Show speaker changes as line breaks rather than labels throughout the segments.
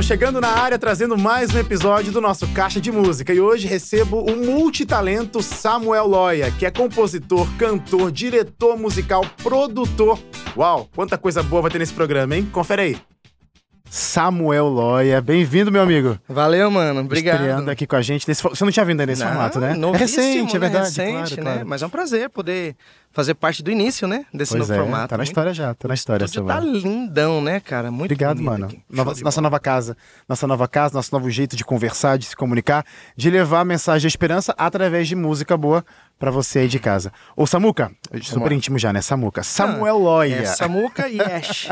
Tô chegando na área trazendo mais um episódio do nosso Caixa de Música e hoje recebo o multitalento Samuel Loya, que é compositor, cantor, diretor musical, produtor. Uau, quanta coisa boa vai ter nesse programa, hein? Confere aí. Samuel Loya. Bem-vindo, meu amigo.
Valeu, mano. Obrigado.
Estreando aqui com a gente. Nesse... Você não tinha vindo aí nesse não, formato, né?
É recente,
é verdade.
Recente,
claro,
né?
Claro.
Mas é um prazer poder fazer parte do início, né? Desse
pois
novo
é,
formato.
Tá na história já, tá na história.
Tudo tá lindão, né, cara? Muito
Obrigado, mano. Nova, nossa nova casa. Nossa nova casa, nosso novo jeito de conversar, de se comunicar, de levar a mensagem de esperança através de música boa para você aí de casa. Ô, Samuca, super íntimo já, né? Samuca. Samuel ah, Loya.
É, Samuca e Ash.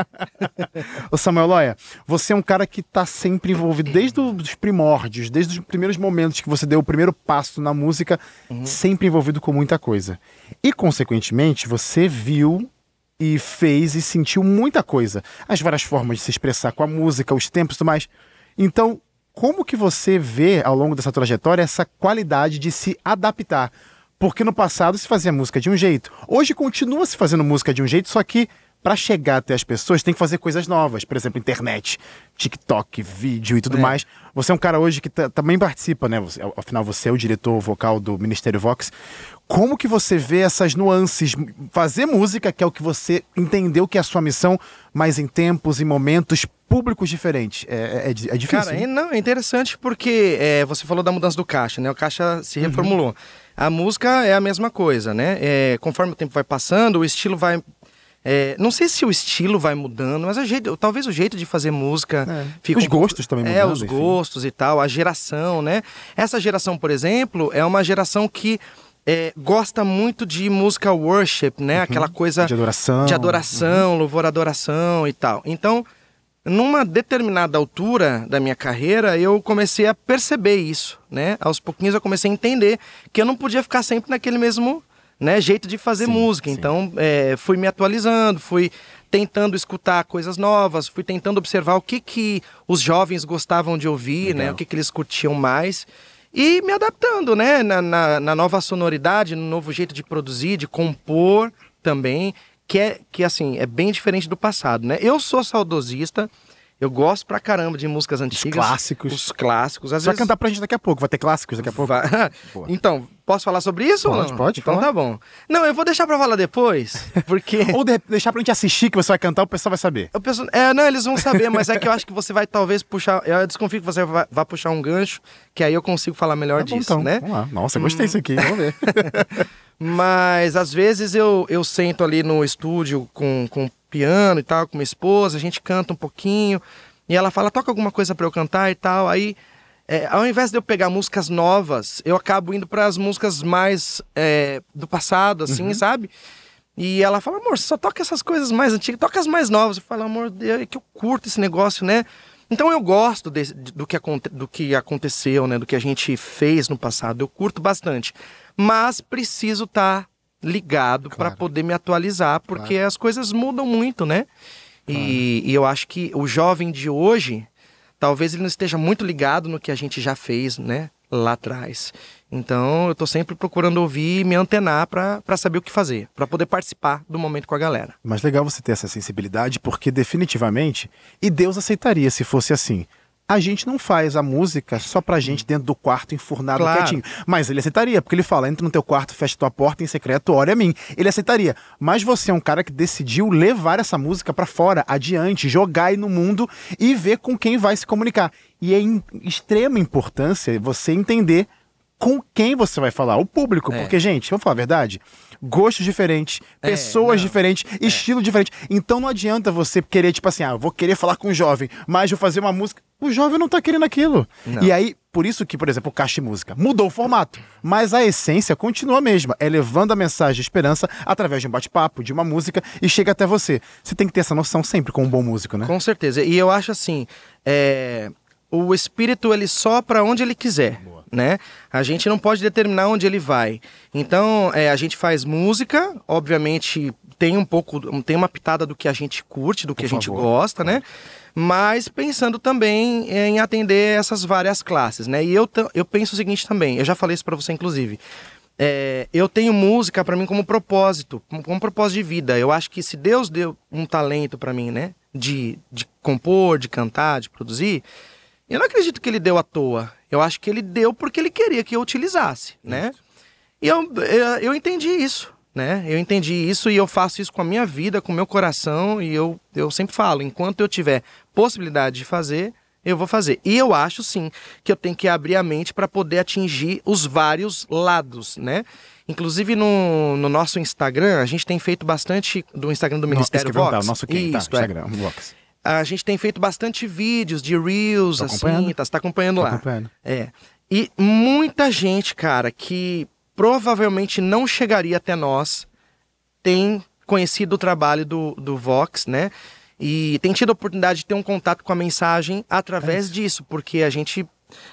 Ô, Samuel Loya, você é um cara que tá sempre envolvido desde os primórdios, desde os primeiros momentos que você deu o primeiro passo na música, uhum. sempre envolvido com muita coisa. E, consequentemente, você viu e fez e sentiu muita coisa. As várias formas de se expressar com a música, os tempos e tudo mais. Então, como que você vê ao longo dessa trajetória essa qualidade de se adaptar? Porque no passado se fazia música de um jeito. Hoje continua se fazendo música de um jeito, só que para chegar até as pessoas tem que fazer coisas novas. Por exemplo, internet, TikTok, vídeo e tudo é. mais. Você é um cara hoje que também participa, né? Você, afinal, você é o diretor vocal do Ministério Vox. Como que você vê essas nuances? Fazer música, que é o que você entendeu que é a sua missão, mas em tempos e momentos públicos diferentes. É, é, é difícil.
Cara, é, não, é interessante porque é, você falou da mudança do caixa, né? O caixa se reformulou. Uhum. A música é a mesma coisa, né? É, conforme o tempo vai passando, o estilo vai. É, não sei se o estilo vai mudando, mas jeito, talvez o jeito de fazer música.
É. Fica os um gostos também
mudando. É, os enfim. gostos e tal, a geração, né? Essa geração, por exemplo, é uma geração que. É, gosta muito de música worship, né? Uhum. Aquela coisa
de adoração,
de adoração, uhum. louvor, adoração e tal. Então, numa determinada altura da minha carreira, eu comecei a perceber isso, né? Aos pouquinhos eu comecei a entender que eu não podia ficar sempre naquele mesmo né, jeito de fazer sim, música. Sim. Então, é, fui me atualizando, fui tentando escutar coisas novas, fui tentando observar o que, que os jovens gostavam de ouvir, né? O que, que eles curtiam mais. E me adaptando, né? Na, na, na nova sonoridade, no novo jeito de produzir, de compor também que é que assim é bem diferente do passado, né? Eu sou saudosista, eu gosto pra caramba de músicas antigas,
os clássicos,
os clássicos.
Às Você vezes... vai cantar pra gente daqui a pouco, vai ter clássicos daqui a pouco.
Vai... então, posso falar sobre isso?
Pode, pode.
Então
falar.
tá bom. Não, eu vou deixar pra falar depois, porque
ou de... deixar pra gente assistir que você vai cantar, o pessoal vai saber.
Eu penso... É, não, eles vão saber, mas é que eu acho que você vai talvez puxar, eu desconfio que você vai, vai puxar um gancho, que aí eu consigo falar melhor
tá bom,
disso,
então.
né?
Vamos lá. Nossa, gostei disso aqui, vamos ver.
Mas às vezes eu, eu sento ali no estúdio com, com piano e tal, com minha esposa, a gente canta um pouquinho, e ela fala, toca alguma coisa para eu cantar e tal. Aí, é, ao invés de eu pegar músicas novas, eu acabo indo para as músicas mais é, do passado, assim, uhum. sabe? E ela fala, amor, só toca essas coisas mais antigas, toca as mais novas. Eu falo, amor, é que eu curto esse negócio, né? Então eu gosto de, do, que, do que aconteceu, né? Do que a gente fez no passado. Eu curto bastante mas preciso estar tá ligado claro. para poder me atualizar, porque claro. as coisas mudam muito, né? Claro. E, e eu acho que o jovem de hoje, talvez ele não esteja muito ligado no que a gente já fez, né? Lá atrás. Então eu estou sempre procurando ouvir e me antenar para saber o que fazer, para poder participar do momento com a galera.
Mas legal você ter essa sensibilidade, porque definitivamente, e Deus aceitaria se fosse assim a gente não faz a música só pra gente dentro do quarto enfurnado claro. quietinho. Mas ele aceitaria, porque ele fala: entra no teu quarto, fecha tua porta em secreto, ore a mim. Ele aceitaria. Mas você é um cara que decidiu levar essa música para fora, adiante, jogar aí no mundo e ver com quem vai se comunicar. E é em extrema importância você entender com quem você vai falar, o público. É. Porque, gente, vamos falar a verdade gostos diferentes, é, pessoas diferentes, é. estilo diferente. Então não adianta você querer, tipo assim, ah, vou querer falar com um jovem, mas vou fazer uma música. O jovem não tá querendo aquilo. Não. E aí, por isso que, por exemplo, o Caixa Música mudou o formato, mas a essência continua a mesma. É levando a mensagem de esperança através de um bate-papo, de uma música e chega até você. Você tem que ter essa noção sempre com um bom músico, né?
Com certeza. E eu acho assim, é... o espírito ele sopra onde ele quiser. Boa né? A gente não pode determinar onde ele vai. Então, é, a gente faz música, obviamente tem um pouco, tem uma pitada do que a gente curte, do que Por a gente favor. gosta, né? Mas pensando também em atender essas várias classes, né? E eu, eu penso o seguinte também, eu já falei isso para você inclusive. É, eu tenho música para mim como propósito, como propósito de vida. Eu acho que se Deus deu um talento para mim, né, de, de compor, de cantar, de produzir, Eu não acredito que ele deu à toa. Eu acho que ele deu porque ele queria que eu utilizasse, né? E eu, eu, entendi isso, né? Eu entendi isso e eu faço isso com a minha vida, com o meu coração. E eu, eu sempre falo: enquanto eu tiver possibilidade de fazer, eu vou fazer. E eu acho sim que eu tenho que abrir a mente para poder atingir os vários lados, né? Inclusive no, no nosso Instagram, a gente tem feito bastante do Instagram do Ministério
Não,
Vox.
o nosso quem?
Isso,
tá,
é.
Instagram, Vox.
A gente tem feito bastante vídeos de reels,
Tô
assim, tá, você tá acompanhando
Tô
lá.
acompanhando.
É. E muita gente, cara, que provavelmente não chegaria até nós, tem conhecido o trabalho do, do Vox, né? E tem tido a oportunidade de ter um contato com a mensagem através disso, porque a gente,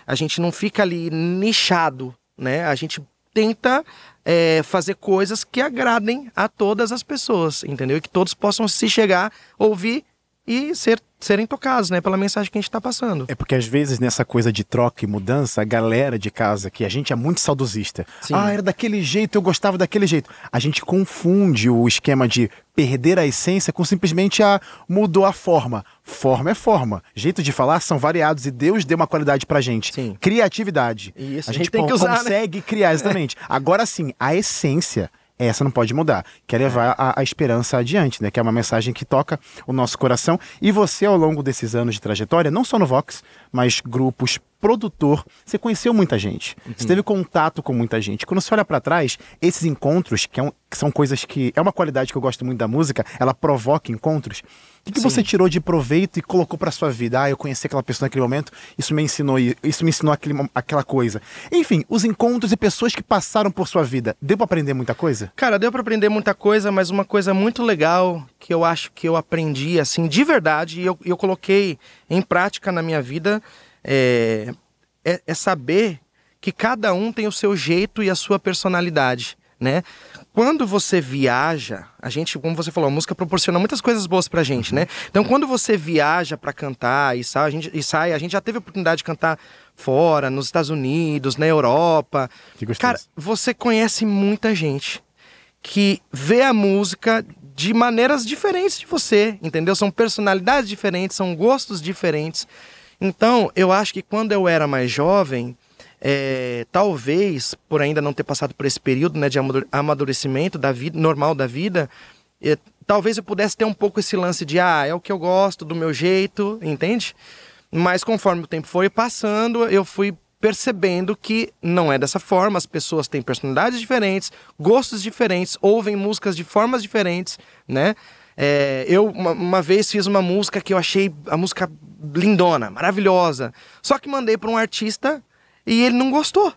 a gente não fica ali nichado, né? A gente tenta é, fazer coisas que agradem a todas as pessoas, entendeu? E que todos possam se chegar, ouvir e ser, serem tocados, né? Pela mensagem que a gente está passando.
É porque às vezes nessa coisa de troca e mudança, a galera de casa, que a gente é muito saudosista.
Sim.
Ah, era daquele jeito, eu gostava daquele jeito. A gente confunde o esquema de perder a essência com simplesmente a mudou a forma. Forma é forma. Jeito de falar são variados e Deus deu uma qualidade pra gente.
Sim.
Criatividade.
Isso,
a
a
gente
gente tem que usar, né?
consegue criar, exatamente. Agora sim, a essência. Essa não pode mudar, que é levar a, a esperança adiante, né? Que é uma mensagem que toca o nosso coração. E você, ao longo desses anos de trajetória, não só no Vox, mas grupos, produtor, você conheceu muita gente. Você teve contato com muita gente. Quando você olha pra trás, esses encontros, que, é um- que são coisas que. É uma qualidade que eu gosto muito da música, ela provoca encontros. O que, que você tirou de proveito e colocou pra sua vida? Ah, eu conheci aquela pessoa naquele momento, isso me ensinou isso me ensinou aquele, aquela coisa. Enfim, os encontros e pessoas que passaram por sua vida, deu pra aprender muita coisa?
Cara, deu pra aprender muita coisa, mas uma coisa muito legal que eu acho que eu aprendi, assim, de verdade, e eu, eu coloquei em prática na minha vida, é, é, é saber que cada um tem o seu jeito e a sua personalidade, né? Quando você viaja, a gente, como você falou, a música proporciona muitas coisas boas pra gente, né? Então, quando você viaja pra cantar e sai, a gente, e sai, a gente já teve a oportunidade de cantar fora, nos Estados Unidos, na Europa. Cara, você conhece muita gente que vê a música de maneiras diferentes de você, entendeu? São personalidades diferentes, são gostos diferentes. Então, eu acho que quando eu era mais jovem, é, talvez, por ainda não ter passado por esse período né, de amadu- amadurecimento da vida, normal da vida, é, talvez eu pudesse ter um pouco esse lance de, ah, é o que eu gosto, do meu jeito, entende? Mas conforme o tempo foi passando, eu fui percebendo que não é dessa forma, as pessoas têm personalidades diferentes, gostos diferentes, ouvem músicas de formas diferentes, né? É, eu uma, uma vez fiz uma música que eu achei a música lindona, maravilhosa, só que mandei para um artista e ele não gostou.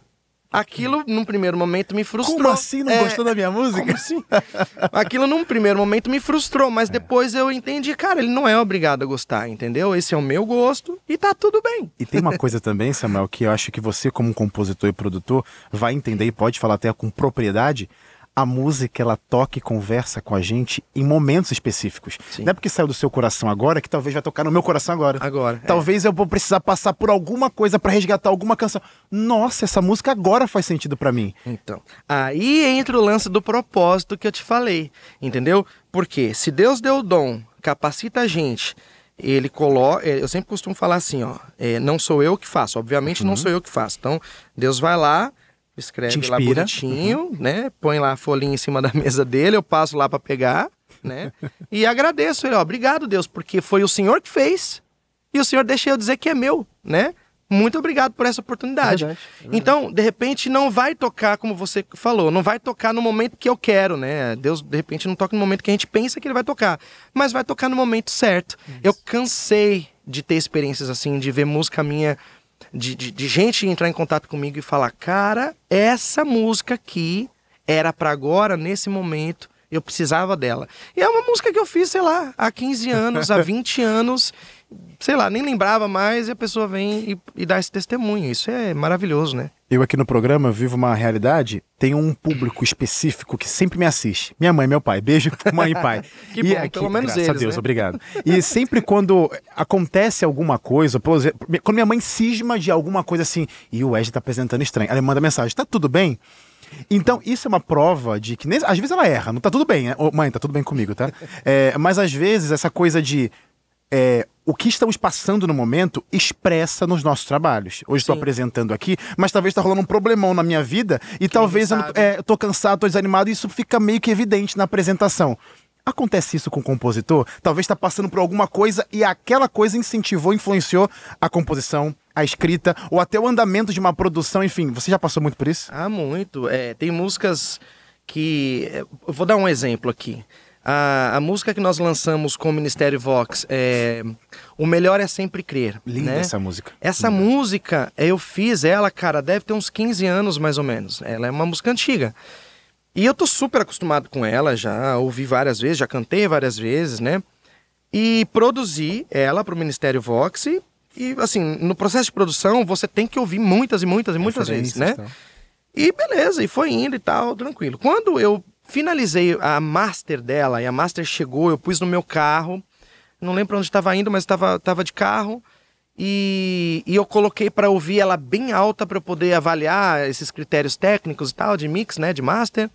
Aquilo, num primeiro momento, me frustrou.
Como assim não
É,
gostou da minha música?
como assim? Aquilo num primeiro momento me frustrou, mas depois eu entendi, cara, ele não é obrigado a gostar, entendeu? Esse é o meu gosto e tá tudo bem.
E tem uma coisa também, Samuel, que eu acho que você, como compositor e produtor, vai entender e pode falar até com propriedade. A música, ela toca e conversa com a gente em momentos específicos.
Sim.
Não é porque saiu do seu coração agora que talvez vai tocar no meu coração agora.
Agora, é.
Talvez eu vou precisar passar por alguma coisa pra resgatar alguma canção. Nossa, essa música agora faz sentido pra mim.
Então, aí entra o lance do propósito que eu te falei, entendeu? Porque se Deus deu o dom, capacita a gente, ele coloca. Eu sempre costumo falar assim, ó, é, não sou eu que faço, obviamente não sou eu que faço. Então, Deus vai lá, escreve lá bonitinho, né? Põe lá a folhinha em cima da mesa dele, eu passo lá pra pegar, né? e agradeço ele, ó, obrigado Deus, porque foi o Senhor que fez e o Senhor deixa eu dizer que é meu, né? Muito obrigado por essa oportunidade.
Verdade, é verdade.
Então, de repente, não vai tocar, como você falou, não vai tocar no momento que eu quero, né? Deus, de repente, não toca no momento que a gente pensa que ele vai tocar, mas vai tocar no momento certo. Eu cansei de ter experiências assim, de ver música minha, de, de, de gente entrar em contato comigo e falar: cara, essa música aqui era pra agora, nesse momento. Eu precisava dela. E é uma música que eu fiz, sei lá, há 15 anos, há 20 anos, sei lá, nem lembrava mais, e a pessoa vem e, e dá esse testemunho. Isso é maravilhoso, né?
Eu aqui no programa vivo uma realidade, tenho um público específico que sempre me assiste. Minha mãe meu pai. Beijo, mãe e pai.
Que
e
bom, pelo menos
graças a
eles,
Deus,
né?
obrigado. E sempre quando acontece alguma coisa, por exemplo, quando minha mãe cisma de alguma coisa assim, e o Ed tá apresentando estranho, ela manda mensagem, tá tudo bem? Então, isso é uma prova de que, nem- às vezes ela erra, não tá tudo bem, né? Ô, mãe, tá tudo bem comigo, tá? É, mas às vezes essa coisa de é, o que estamos passando no momento expressa nos nossos trabalhos. Hoje estou apresentando aqui, mas talvez está rolando um problemão na minha vida e talvez eu, não, é, cansado, tô desanimado e isso fica meio que evidente na apresentação. Acontece isso com o compositor? Talvez está passando por alguma coisa e aquela coisa incentivou, influenciou a composição, a escrita ou até o andamento de uma produção, enfim. Você já passou muito por isso?
Ah, muito. É, tem músicas que. Eu vou dar um exemplo aqui. A, a música que nós lançamos com o Ministério Vox é O Melhor é Sempre Crer.
Linda
né?
essa música.
Essa Linda. música, eu fiz ela, cara, deve ter uns 15 anos mais ou menos. Ela é uma música antiga. E eu tô super acostumado com ela, já ouvi várias vezes, já cantei várias vezes, né? E produzi ela para o Ministério Vox e, e, assim, no processo de produção você tem que ouvir muitas e muitas e muitas vezes, né? Então. E beleza, e foi indo e tal, tranquilo. Quando eu finalizei a master dela e a master chegou, eu pus no meu carro, não lembro onde estava indo, mas estava tava de carro. E, e eu coloquei para ouvir ela bem alta para eu poder avaliar esses critérios técnicos e tal, de mix, né, de master.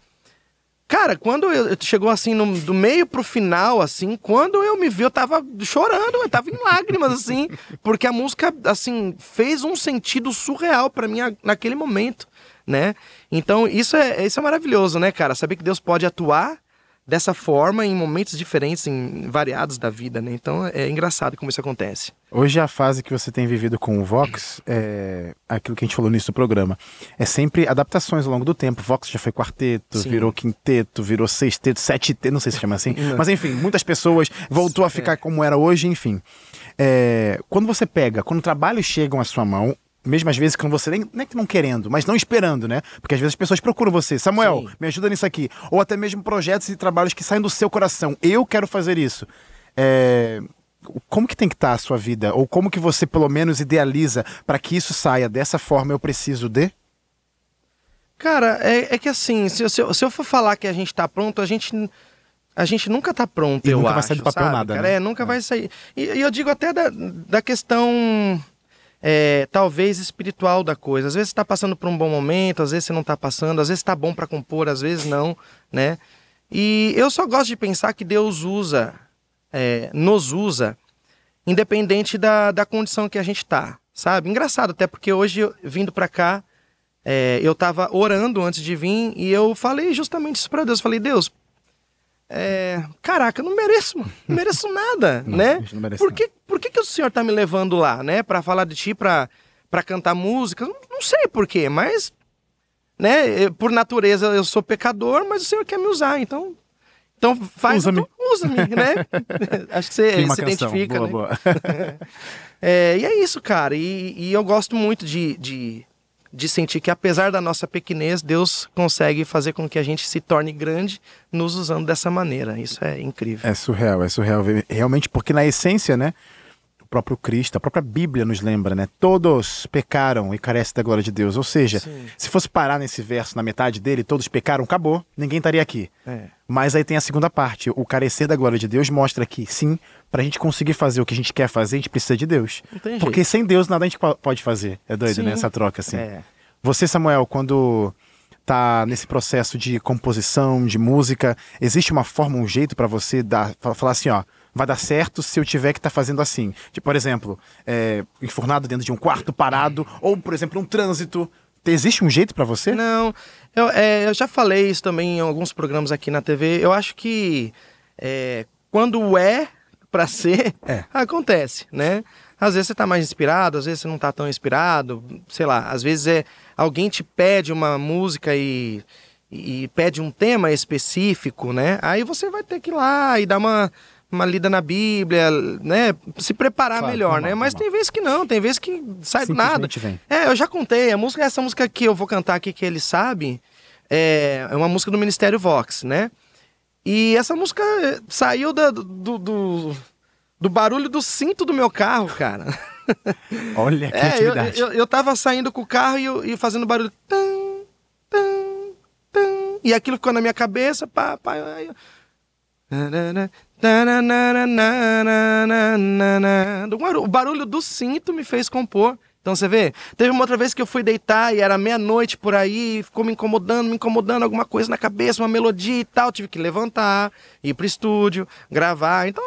Cara, quando eu, chegou assim, no, do meio pro final, assim, quando eu me vi, eu tava chorando, eu tava em lágrimas, assim, porque a música, assim, fez um sentido surreal para mim naquele momento, né? Então, isso é, isso é maravilhoso, né, cara? Saber que Deus pode atuar dessa forma em momentos diferentes, em variados da vida, né? Então é engraçado como isso acontece.
Hoje a fase que você tem vivido com o Vox, é aquilo que a gente falou nisso do programa, é sempre adaptações ao longo do tempo. Vox já foi quarteto, Sim. virou quinteto, virou sexteto, sete não sei se chama assim, mas enfim, muitas pessoas voltou a ficar é. como era hoje, enfim. É, quando você pega, quando trabalhos chegam à sua mão, mesmo às vezes quando você nem, nem que não querendo, mas não esperando, né? Porque às vezes as pessoas procuram você. Samuel, Sim. me ajuda nisso aqui. Ou até mesmo projetos e trabalhos que saem do seu coração. Eu quero fazer isso. É... Como que tem que estar a sua vida? Ou como que você, pelo menos, idealiza para que isso saia dessa forma eu preciso de?
Cara, é, é que assim, se, se, se, eu for falar que a gente tá pronto, a gente, a gente nunca tá pronto, e eu
nunca
acho.
vai sair do papel
sabe,
nada,
cara?
né?
É, nunca é. vai sair. E, e, eu digo até da, da questão é, talvez espiritual da coisa. Às vezes está passando por um bom momento, às vezes você não está passando, às vezes está bom para compor, às vezes não, né? E eu só gosto de pensar que Deus usa, é, nos usa, independente da, da condição que a gente está, sabe? Engraçado até porque hoje vindo para cá, é, eu estava orando antes de vir e eu falei justamente isso para Deus. Falei, Deus, é, caraca, eu não mereço, não mereço nada, não, né? Não merece por que, por que, que o senhor tá me levando lá, né? Para falar de ti, para para cantar música? Não, não sei por quê, mas né? Por natureza eu sou pecador, mas o senhor quer me usar, então então faz
usa-me,
usa-me, né? Acho que você se identifica, boa, né? Boa. é, e é isso, cara. E, e eu gosto muito de, de de sentir que apesar da nossa pequenez, Deus consegue fazer com que a gente se torne grande nos usando dessa maneira. Isso é incrível.
É surreal, é surreal. Realmente, porque na essência, né? O próprio Cristo, a própria Bíblia nos lembra, né? Todos pecaram e carecem da glória de Deus. Ou seja, sim. se fosse parar nesse verso, na metade dele, todos pecaram, acabou, ninguém estaria aqui. É. Mas aí tem a segunda parte. O carecer da glória de Deus mostra que, sim, para a gente conseguir fazer o que a gente quer fazer, a gente precisa de Deus. Porque jeito. sem Deus nada a gente pode fazer. É doido, Sim. né? Essa troca, assim. É. Você, Samuel, quando tá nesse processo de composição, de música, existe uma forma, um jeito para você dar, falar assim, ó, vai dar certo se eu tiver que estar tá fazendo assim. Tipo, por exemplo, é, enfurnado dentro de um quarto parado, ou, por exemplo, um trânsito. Existe um jeito para você?
Não, eu, é, eu, já falei isso também em alguns programas aqui na TV. Eu acho que é, quando é para ser, é. acontece, né? Às vezes você tá mais inspirado, às vezes você não tá tão inspirado, sei lá, às vezes é alguém te pede uma música e, e pede um tema específico, né? Aí você vai ter que ir lá e dar uma, uma lida na Bíblia, né? Se preparar claro, melhor, né? Mas tem vezes que não, tem vezes que sai do nada.
Vem.
É, eu já contei, a música, essa música que eu vou cantar aqui que ele sabe, é, é uma música do Ministério Vox, né? E essa música saiu da, do, do, do, barulho do cinto do meu carro, cara.
Olha que é,
eu, eu, eu, tava saindo com o carro e, e fazendo barulho. Tum, tum, tum, e aquilo ficou na minha cabeça. Pá, pá, aí, o barulho do cinto me fez compor. Então você vê, teve uma outra vez que eu fui deitar e era meia-noite por aí, ficou me incomodando, me incomodando alguma coisa na cabeça, uma melodia e tal, tive que levantar, ir pro estúdio, gravar. Então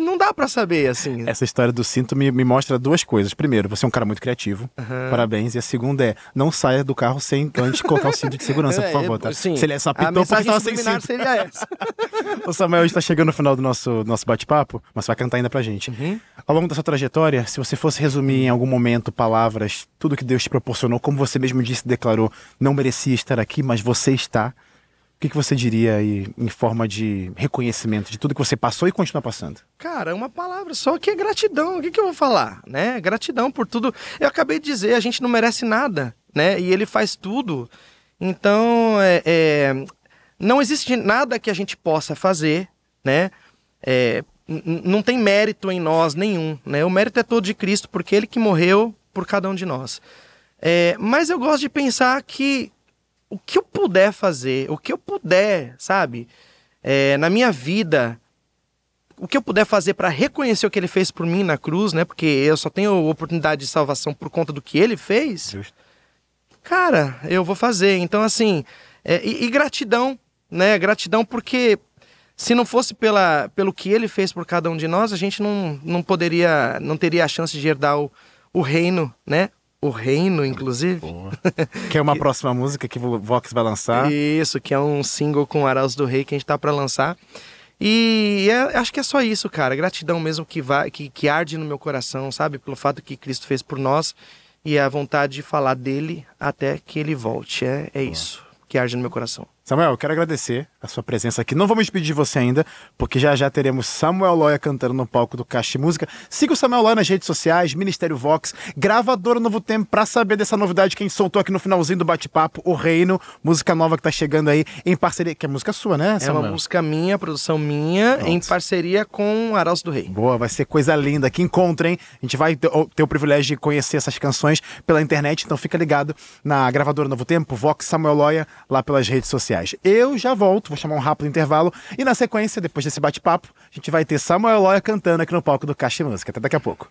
não dá para saber, assim.
Essa história do cinto me, me mostra duas coisas. Primeiro, você é um cara muito criativo. Uhum. Parabéns. E a segunda é, não saia do carro sem antes colocar o cinto de segurança, por favor, tá?
Sim.
Se ele é só pitou porque estava sem cinto.
seria essa.
o Samuel está chegando no final do nosso, nosso bate-papo, mas vai cantar ainda pra gente. Uhum. Ao longo da sua trajetória, se você fosse resumir em algum momento palavras, tudo que Deus te proporcionou, como você mesmo disse, declarou, não merecia estar aqui, mas você está. O que, que você diria aí em forma de reconhecimento de tudo que você passou e continua passando?
Cara, uma palavra só que é gratidão. O que, que eu vou falar? Né? Gratidão por tudo. Eu acabei de dizer, a gente não merece nada, né? E ele faz tudo. Então, é, é não existe nada que a gente possa fazer, né? É, não tem mérito em nós nenhum, né? O mérito é todo de Cristo, porque Ele que morreu por cada um de nós. É, mas eu gosto de pensar que o que eu puder fazer, o que eu puder, sabe, é, na minha vida, o que eu puder fazer para reconhecer o que ele fez por mim na cruz, né? Porque eu só tenho oportunidade de salvação por conta do que ele fez. Justo. Cara, eu vou fazer. Então, assim, é, e, e, gratidão, né? Gratidão porque se não fosse pela, pelo que ele fez por cada um de nós, a gente não, não poderia, não teria a chance de herdar o, o reino, né? O Reino, inclusive.
que é uma próxima música que o Vox vai lançar.
Isso, que é um single com Arauz do Rei que a gente tá para lançar. E é, acho que é só isso, cara. Gratidão mesmo que, vai, que, que arde no meu coração, sabe? Pelo fato que Cristo fez por nós e a vontade de falar dele até que ele volte. É, é isso que arde no meu coração.
Samuel, eu quero agradecer a sua presença aqui. Não me despedir de você ainda, porque já já teremos Samuel Loya cantando no palco do Caixa Música. Siga o Samuel Loya nas redes sociais, Ministério Vox, gravadora Novo Tempo, para saber dessa novidade que a gente soltou aqui no finalzinho do bate-papo, O Reino, música nova que tá chegando aí em parceria, que é música sua, né,
Samuel? É uma música minha, produção minha, Pronto. em parceria com Araújo do Rei.
Boa, vai ser coisa linda. Que encontrem. A gente vai ter, ter o privilégio de conhecer essas canções pela internet, então fica ligado na gravadora Novo Tempo, Vox Samuel Loya, lá pelas redes sociais. Eu já volto, vou chamar um rápido intervalo e na sequência, depois desse bate-papo, a gente vai ter Samuel Loya cantando aqui no palco do Caixa Música. Até daqui a pouco.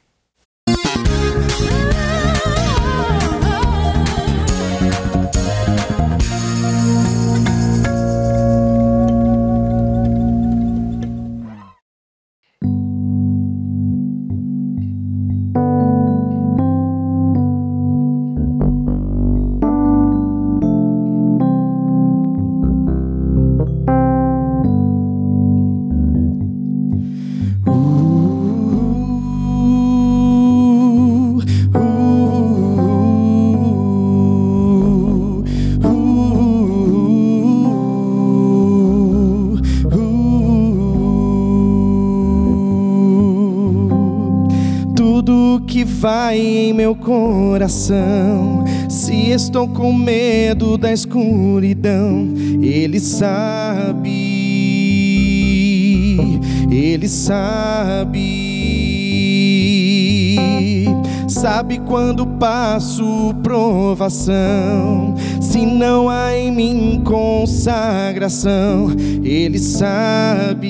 Meu coração. Se estou com medo da escuridão, Ele sabe, Ele sabe. Sabe quando passo provação, se não há em mim consagração, Ele sabe,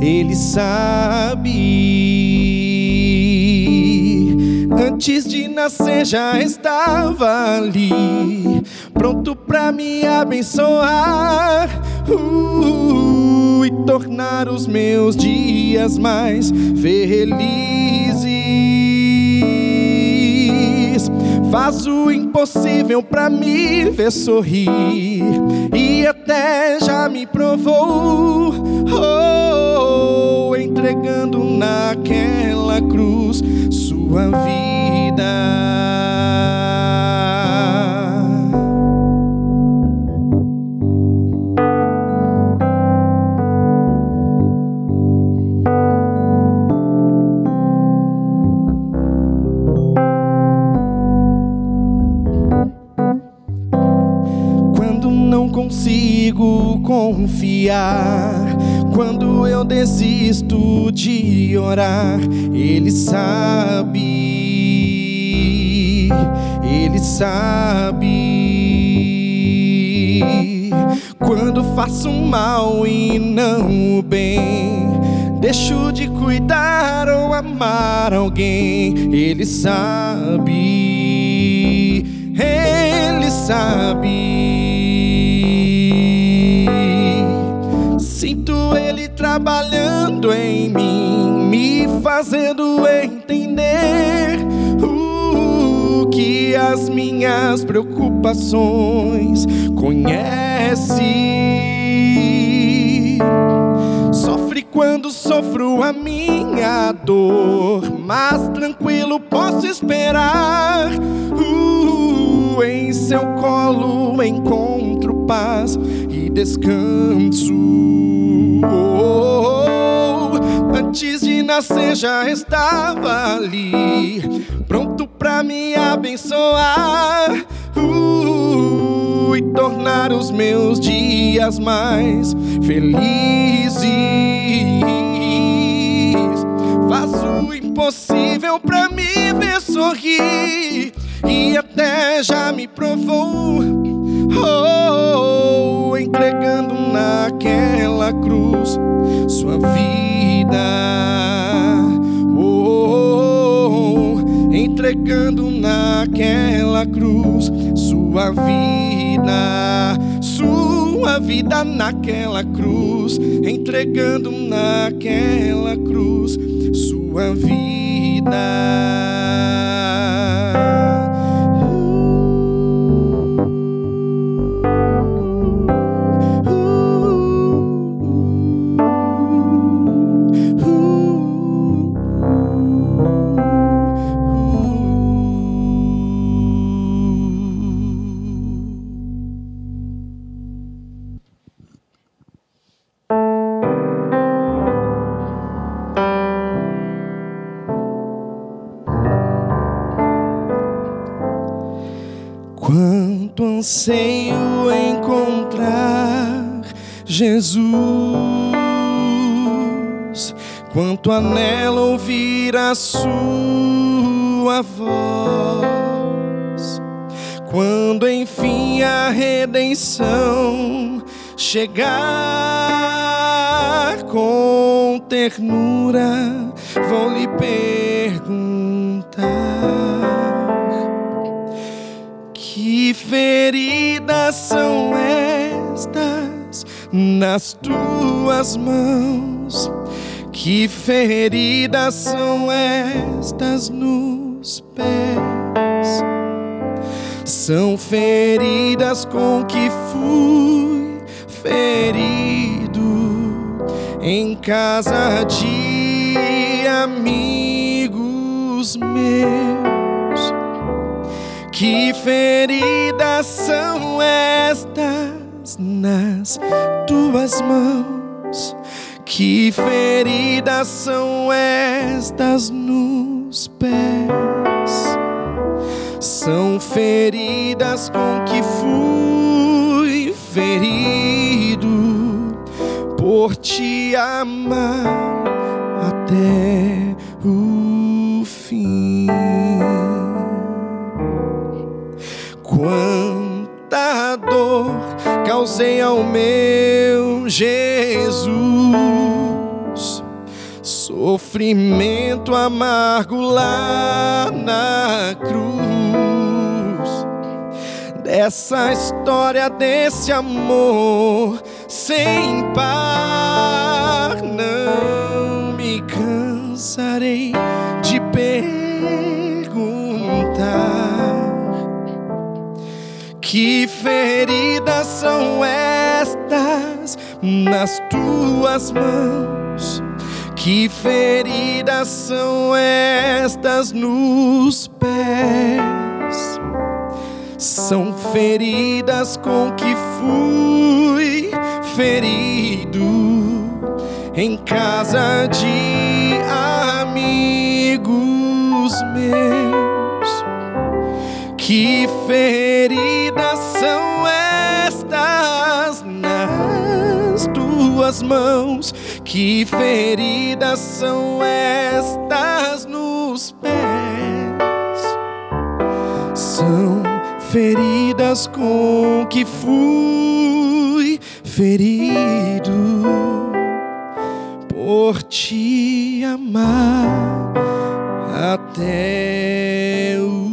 Ele sabe. Antes de nascer já estava ali, pronto para me abençoar uh, e tornar os meus dias mais felizes. Faz o impossível para me ver sorrir e até já me provou, oh, entregando naquela cruz sua vida. Quando não consigo confiar quando eu desisto de orar, Ele sabe, Ele sabe. Quando faço mal e não o bem, deixo de cuidar ou amar alguém, Ele sabe, Ele sabe trabalhando em mim, me fazendo entender o que as minhas preocupações conhece. Sofre quando sofro a minha dor, mas tranquilo posso esperar. Uh, em seu colo encontro paz descanso. Antes de nascer já estava ali, pronto pra me abençoar. Uh, e tornar os meus dias mais felizes. Faço o impossível pra me ver sorrir e até já me provou. Oh, entregando naquela cruz sua vida. Oh, entregando naquela cruz sua vida. Sua vida naquela cruz, entregando naquela cruz sua vida. Anseio encontrar Jesus, quanto anelo ouvir a Sua voz, quando enfim a redenção chegar com ternura, vou lhe perguntar. Feridas são estas nas tuas mãos? Que feridas são estas nos pés? São feridas com que fui ferido em casa de amigos meus. Que feridas são estas nas tuas mãos? Que feridas são estas nos pés? São feridas com que fui ferido por te amar até o fim. Quanta dor causei ao meu Jesus, sofrimento amargo lá na cruz. Dessa história, desse amor sem par, não me cansarei nas tuas mãos? Que feridas são estas nos pés? São feridas com que fui ferido em casa de amigos meus. Que feridas tuas mãos? Que feridas são estas nos pés? São feridas com que fui ferido por te amar até o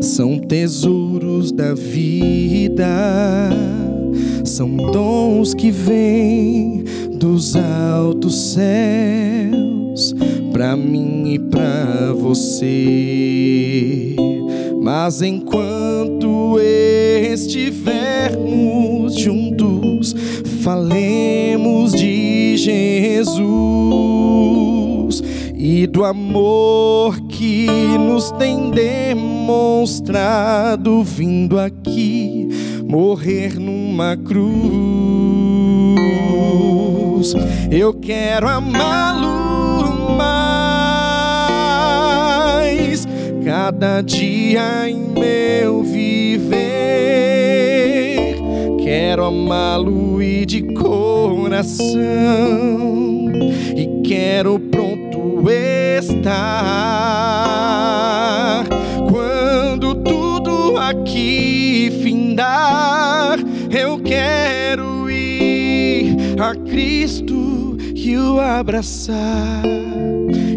são tesouros da vida, são dons que vêm dos altos céus para mim e para você. Mas enquanto estivermos juntos, falemos de Jesus e do amor nos tem demonstrado vindo aqui morrer numa cruz. Eu quero amá-lo mais cada dia em meu viver. Quero amá-lo e de coração e quero pronto estar quando tudo aqui findar. Eu quero ir a Cristo e o abraçar.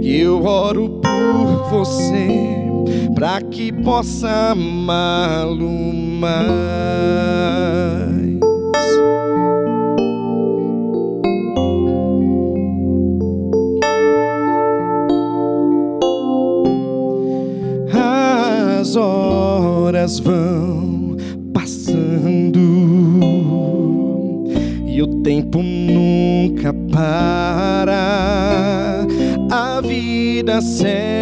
E eu oro por você para que possa amá-lo mais. As horas vão passando e o tempo nunca para. A vida certamente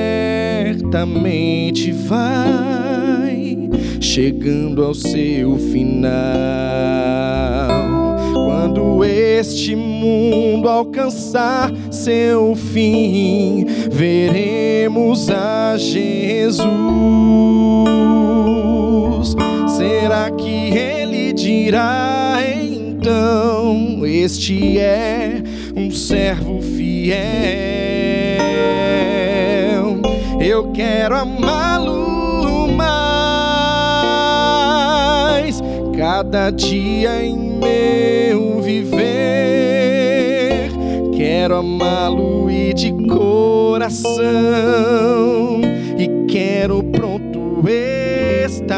vai chegando ao seu final. Quando este mundo alcançar seu fim, veremos a Jesus. Será que ele dirá então: Este é um servo fiel? Eu quero amá-lo mais cada dia em meu viver. Quero amá-lo e de coração e quero pronto estar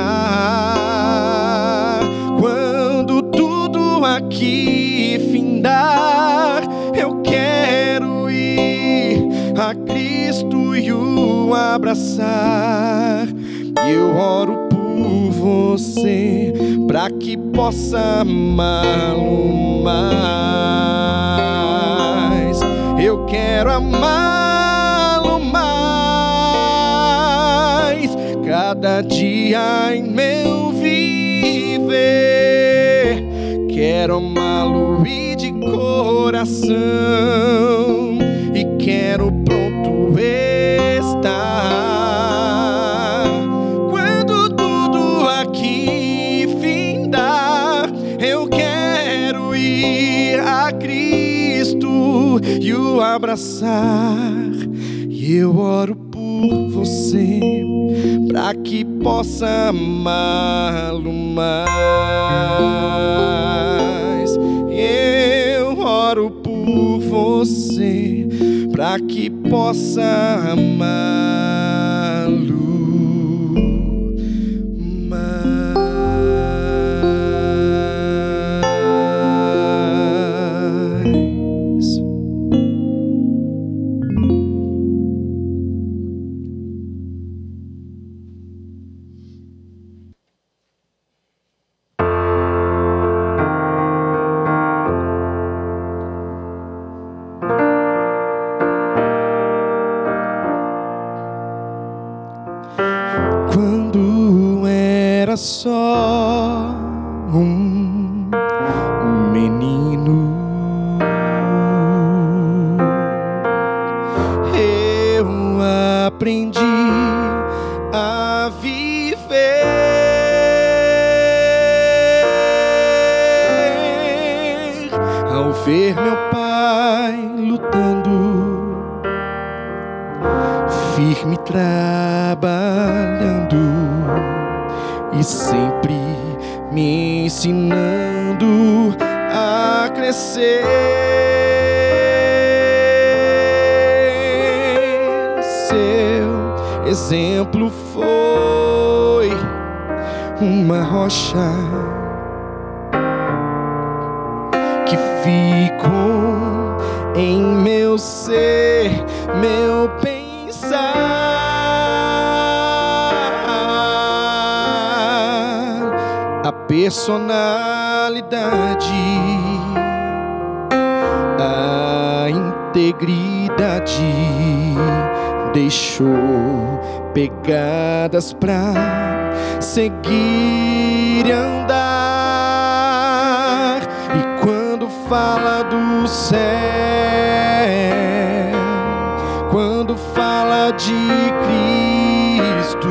quando tudo aqui findar. Eu quero ir a Cristo e o abraçar. E eu oro por você para que possa amá-lo mais. Quero amá-lo mais cada dia em meu viver. Quero amá-lo e de coração e quero abraçar. E eu oro por você para que possa amá-lo mais. Eu oro por você para que possa amá-lo aprendi a viver ao ver meu pai lutando firme trabalhando e sempre me ensinando a crescer. Uma rocha que ficou em meu ser, meu pensar, a personalidade, a integridade deixou pegadas pra seguir e andar. E quando fala do céu, quando fala de Cristo,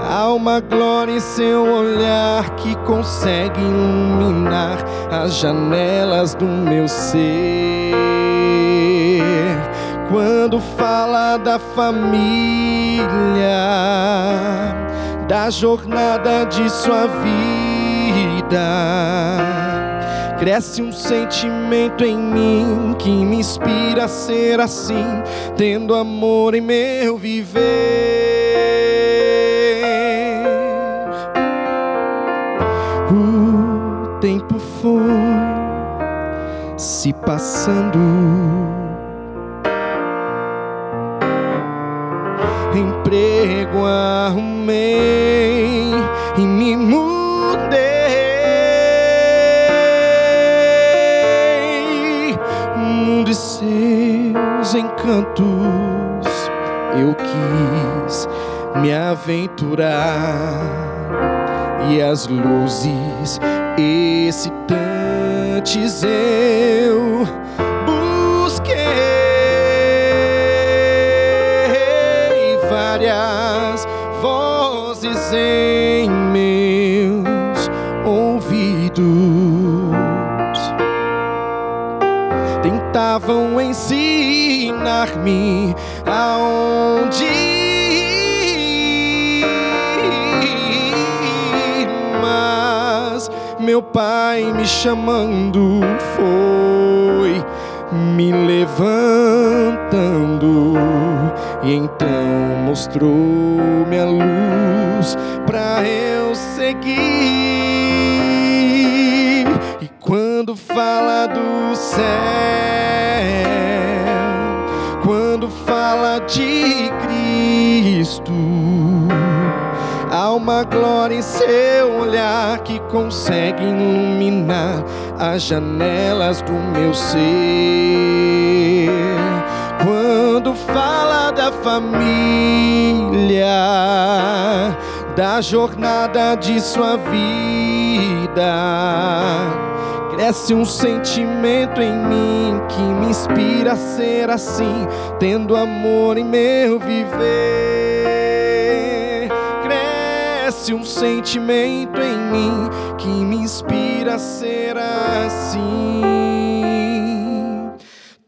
há uma glória em seu olhar que consegue iluminar as janelas do meu ser quando fala da família, da jornada de sua vida. Cresce um sentimento em mim que me inspira a ser assim, tendo amor em meu viver. O tempo foi se passando emprego arrumei me aventurar e as luzes excitantes eu em meus ouvidos. Tentavam ensinar-me pai me chamando foi me levantando e então mostrou-me a luz para eu seguir. E quando fala do céu, quando fala de Cristo, uma glória em seu olhar que consegue iluminar as janelas do meu ser. Quando fala da família, da jornada de sua vida, cresce um sentimento em mim que me inspira a ser assim, tendo amor em meu viver cresce um sentimento em mim que me inspira a ser assim,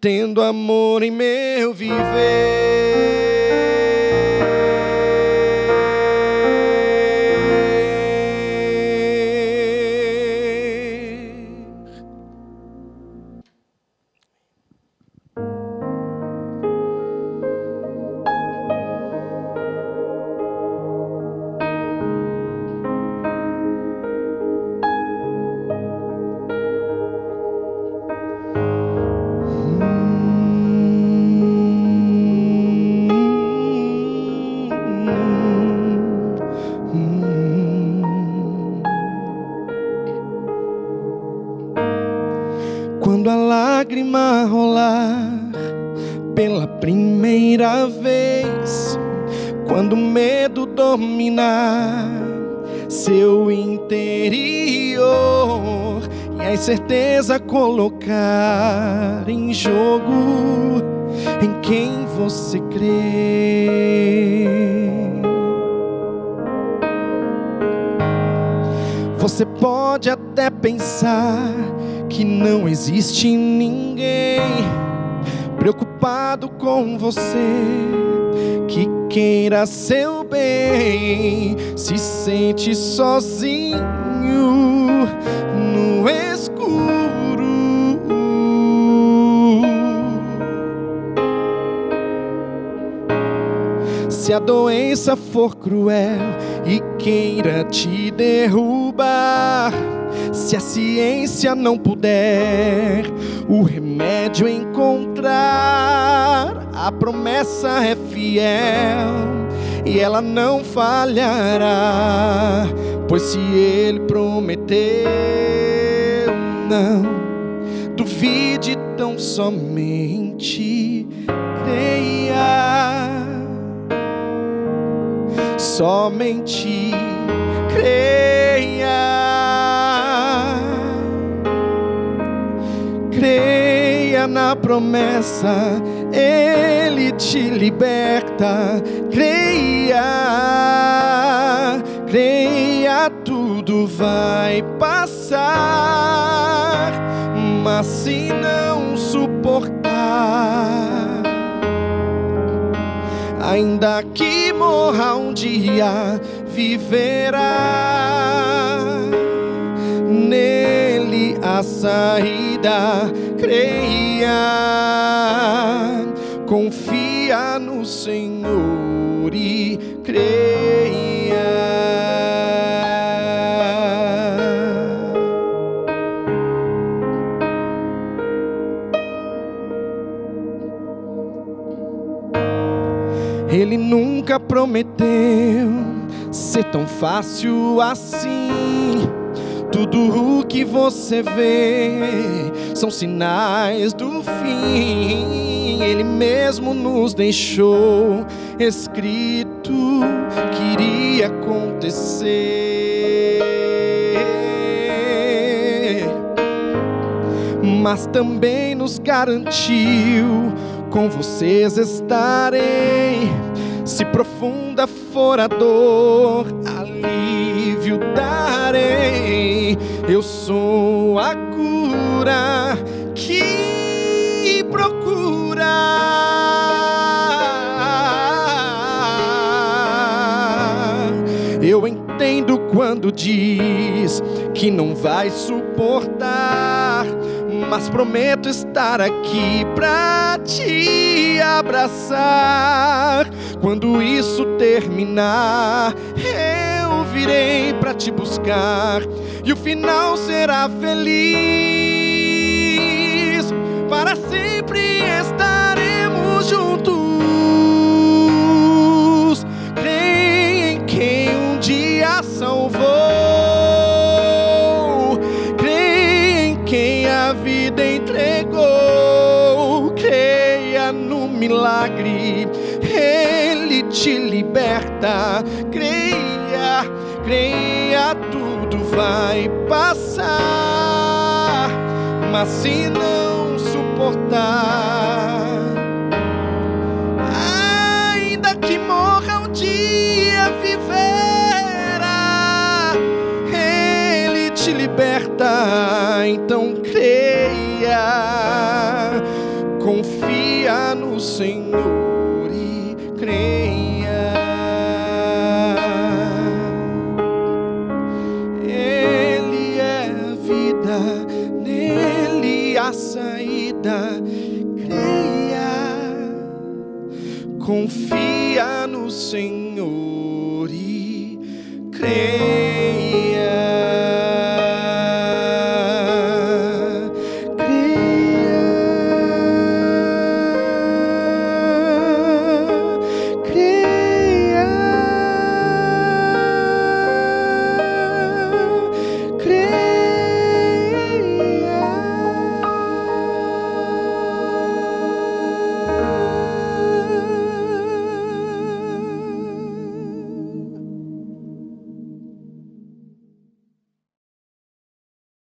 tendo amor em meu viver. Certeza colocar em jogo em quem você crê. Você pode até pensar que não existe ninguém preocupado com você, que queira seu bem, se sente sozinho no Se a doença for cruel e queira te derrubar, se a ciência não puder o remédio encontrar, a promessa é fiel e ela não falhará, pois se ele prometeu, não duvide tão somente creia, somente creia, creia na promessa ele te liberta. Creia, creia, tudo vai passar. Mas se não suportar, ainda que morra um dia, viverá. Nele a saída, creia confia no Senhor e creia. Nunca prometeu ser tão fácil assim. Tudo o que você vê são sinais do fim ele mesmo nos deixou escrito que iria acontecer. Mas também nos garantiu: com vocês estarei. Se profunda for a dor, alívio darei. Eu sou a cura que procura Eu entendo quando diz que não vai suportar, mas prometo estar aqui pra te abraçar. Quando isso terminar, eu virei pra te buscar e o final será feliz. Para sempre estaremos juntos. Milagre, Ele te liberta. Creia, creia, tudo vai passar. Mas se não suportar, ainda que morra um dia viver te liberta, então